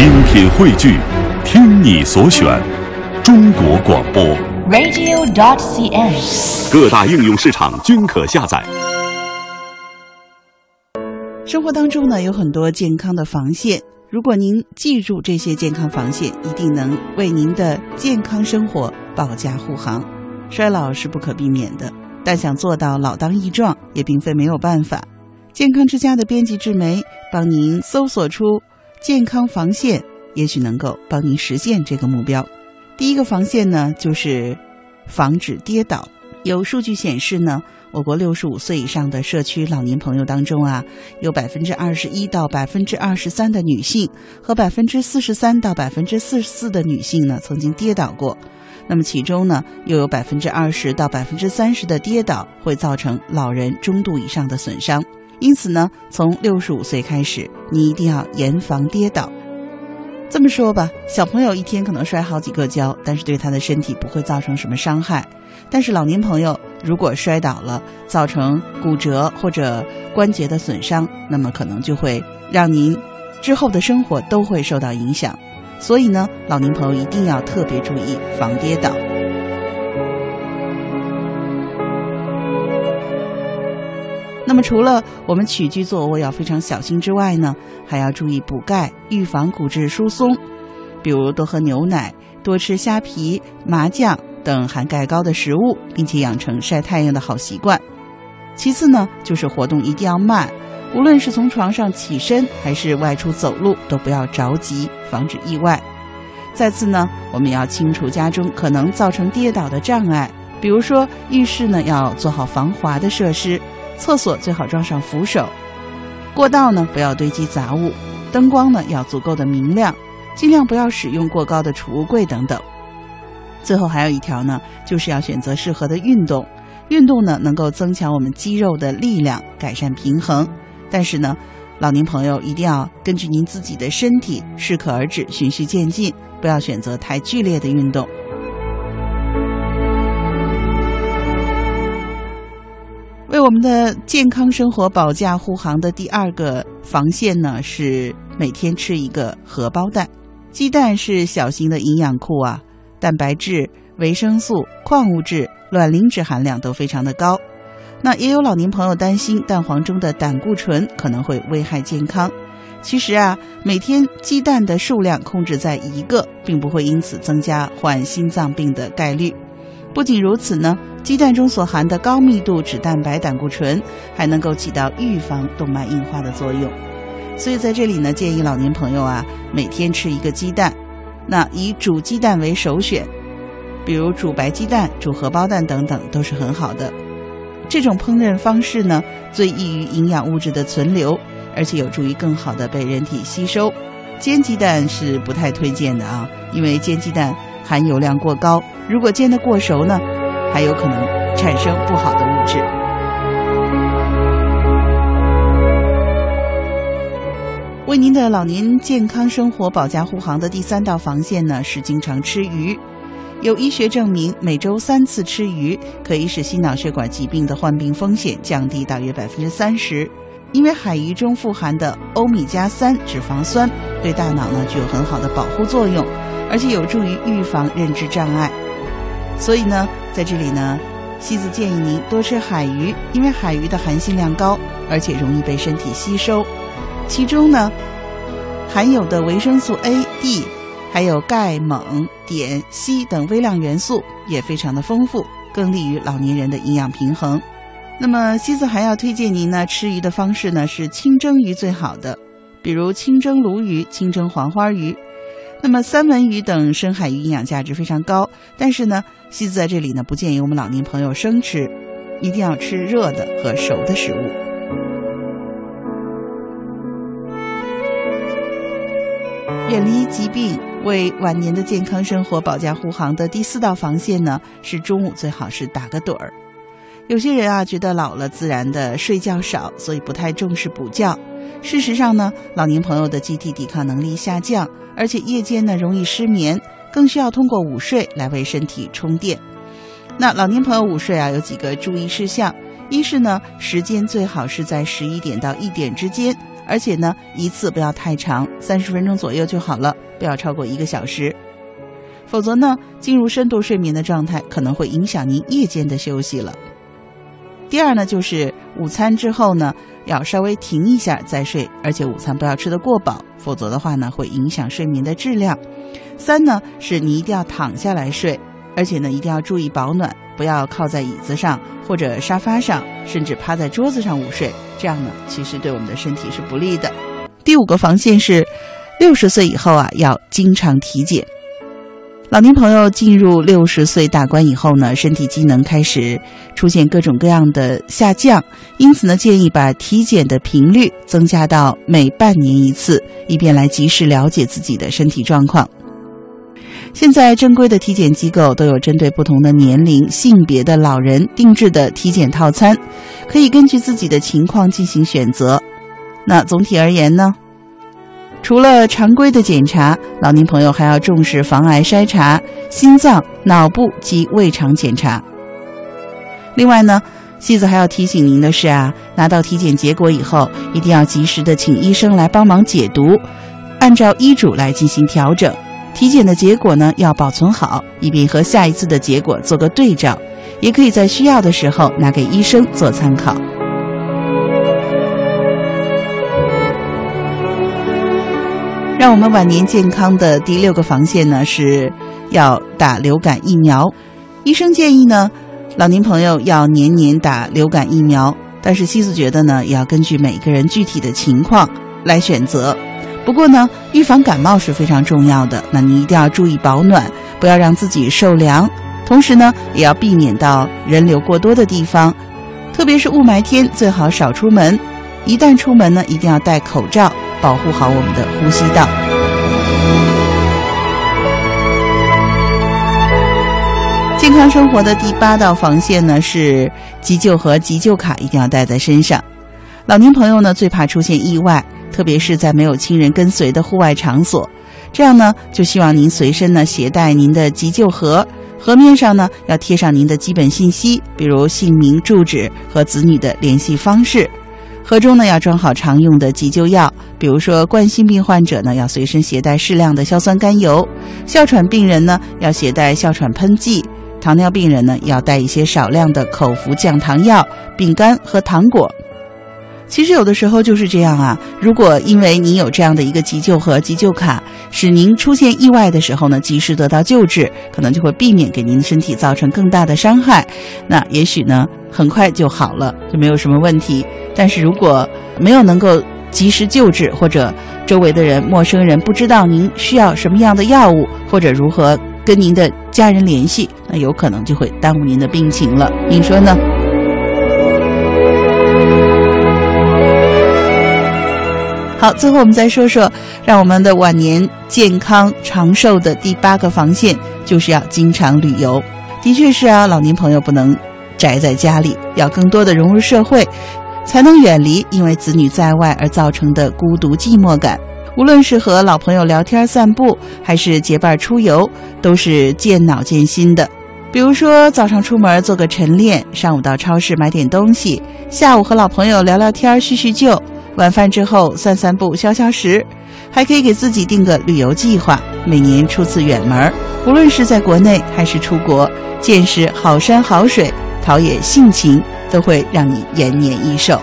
精品汇聚，听你所选，中国广播。radio.dot.cn，。各大应用市场均可下载。生活当中呢，有很多健康的防线。如果您记住这些健康防线，一定能为您的健康生活保驾护航。衰老是不可避免的，但想做到老当益壮，也并非没有办法。健康之家的编辑志梅帮您搜索出健康防线，也许能够帮您实现这个目标。第一个防线呢，就是防止跌倒。有数据显示呢，我国六十五岁以上的社区老年朋友当中啊，有百分之二十一到百分之二十三的女性和百分之四十三到百分之四十四的女性呢，曾经跌倒过。那么其中呢，又有百分之二十到百分之三十的跌倒会造成老人中度以上的损伤。因此呢，从六十五岁开始，你一定要严防跌倒。这么说吧，小朋友一天可能摔好几个跤，但是对他的身体不会造成什么伤害。但是老年朋友如果摔倒了，造成骨折或者关节的损伤，那么可能就会让您之后的生活都会受到影响。所以呢，老年朋友一定要特别注意防跌倒。那么，除了我们起居坐卧要非常小心之外呢，还要注意补钙，预防骨质疏松。比如多喝牛奶，多吃虾皮、麻酱等含钙高的食物，并且养成晒太阳的好习惯。其次呢，就是活动一定要慢，无论是从床上起身还是外出走路，都不要着急，防止意外。再次呢，我们要清除家中可能造成跌倒的障碍，比如说浴室呢要做好防滑的设施。厕所最好装上扶手，过道呢不要堆积杂物，灯光呢要足够的明亮，尽量不要使用过高的储物柜等等。最后还有一条呢，就是要选择适合的运动，运动呢能够增强我们肌肉的力量，改善平衡。但是呢，老年朋友一定要根据您自己的身体适可而止，循序渐进，不要选择太剧烈的运动。我们的健康生活保驾护航的第二个防线呢，是每天吃一个荷包蛋。鸡蛋是小型的营养库啊，蛋白质、维生素、矿物质、卵磷脂含量都非常的高。那也有老年朋友担心蛋黄中的胆固醇可能会危害健康。其实啊，每天鸡蛋的数量控制在一个，并不会因此增加患心脏病的概率。不仅如此呢，鸡蛋中所含的高密度脂蛋白胆固醇还能够起到预防动脉硬化的作用。所以在这里呢，建议老年朋友啊，每天吃一个鸡蛋，那以煮鸡蛋为首选，比如煮白鸡蛋、煮荷包蛋等等都是很好的。这种烹饪方式呢，最易于营养物质的存留，而且有助于更好的被人体吸收。煎鸡蛋是不太推荐的啊，因为煎鸡蛋含油量过高，如果煎得过熟呢，还有可能产生不好的物质。为您的老年健康生活保驾护航的第三道防线呢，是经常吃鱼。有医学证明，每周三次吃鱼可以使心脑血管疾病的患病风险降低大约百分之三十。因为海鱼中富含的欧米伽三脂肪酸对大脑呢具有很好的保护作用，而且有助于预防认知障碍。所以呢，在这里呢，西子建议您多吃海鱼，因为海鱼的含锌量高，而且容易被身体吸收。其中呢，含有的维生素 A、D，还有钙、锰、碘、硒等微量元素也非常的丰富，更利于老年人的营养平衡。那么，西子还要推荐您呢，吃鱼的方式呢是清蒸鱼最好的，比如清蒸鲈鱼、清蒸黄花鱼。那么，三文鱼等深海鱼营养价值非常高，但是呢，西子在这里呢不建议我们老年朋友生吃，一定要吃热的和熟的食物。远离疾病，为晚年的健康生活保驾护航的第四道防线呢，是中午最好是打个盹儿。有些人啊，觉得老了自然的睡觉少，所以不太重视补觉。事实上呢，老年朋友的机体抵抗能力下降，而且夜间呢容易失眠，更需要通过午睡来为身体充电。那老年朋友午睡啊，有几个注意事项：一是呢，时间最好是在十一点到一点之间，而且呢，一次不要太长，三十分钟左右就好了，不要超过一个小时。否则呢，进入深度睡眠的状态可能会影响您夜间的休息了。第二呢，就是午餐之后呢，要稍微停一下再睡，而且午餐不要吃得过饱，否则的话呢，会影响睡眠的质量。三呢，是你一定要躺下来睡，而且呢，一定要注意保暖，不要靠在椅子上或者沙发上，甚至趴在桌子上午睡，这样呢，其实对我们的身体是不利的。第五个防线是，六十岁以后啊，要经常体检。老年朋友进入六十岁大关以后呢，身体机能开始出现各种各样的下降，因此呢，建议把体检的频率增加到每半年一次，以便来及时了解自己的身体状况。现在正规的体检机构都有针对不同的年龄、性别的老人定制的体检套餐，可以根据自己的情况进行选择。那总体而言呢？除了常规的检查，老年朋友还要重视防癌筛查、心脏、脑部及胃肠检查。另外呢，西子还要提醒您的是啊，拿到体检结果以后，一定要及时的请医生来帮忙解读，按照医嘱来进行调整。体检的结果呢，要保存好，以便和下一次的结果做个对照，也可以在需要的时候拿给医生做参考。让我们晚年健康的第六个防线呢，是要打流感疫苗。医生建议呢，老年朋友要年年打流感疫苗。但是西子觉得呢，也要根据每个人具体的情况来选择。不过呢，预防感冒是非常重要的。那你一定要注意保暖，不要让自己受凉。同时呢，也要避免到人流过多的地方，特别是雾霾天，最好少出门。一旦出门呢，一定要戴口罩。保护好我们的呼吸道。健康生活的第八道防线呢，是急救和急救卡一定要带在身上。老年朋友呢，最怕出现意外，特别是在没有亲人跟随的户外场所。这样呢，就希望您随身呢携带您的急救盒，盒面上呢要贴上您的基本信息，比如姓名、住址和子女的联系方式。盒中呢要装好常用的急救药，比如说冠心病患者呢要随身携带适量的硝酸甘油，哮喘病人呢要携带哮喘喷剂，糖尿病人呢要带一些少量的口服降糖药、饼干和糖果。其实有的时候就是这样啊，如果因为您有这样的一个急救和急救卡，使您出现意外的时候呢及时得到救治，可能就会避免给您身体造成更大的伤害，那也许呢很快就好了，就没有什么问题。但是如果没有能够及时救治，或者周围的人、陌生人不知道您需要什么样的药物，或者如何跟您的家人联系，那有可能就会耽误您的病情了。您说呢？好，最后我们再说说，让我们的晚年健康长寿的第八个防线，就是要经常旅游。的确是啊，老年朋友不能宅在家里，要更多的融入社会。才能远离因为子女在外而造成的孤独寂寞感。无论是和老朋友聊天散步，还是结伴出游，都是健脑健心的。比如说，早上出门做个晨练，上午到超市买点东西，下午和老朋友聊聊天叙叙旧，晚饭之后散散步消消食，还可以给自己定个旅游计划，每年出次远门。无论是在国内还是出国，见识好山好水，陶冶性情。都会让你延年益寿。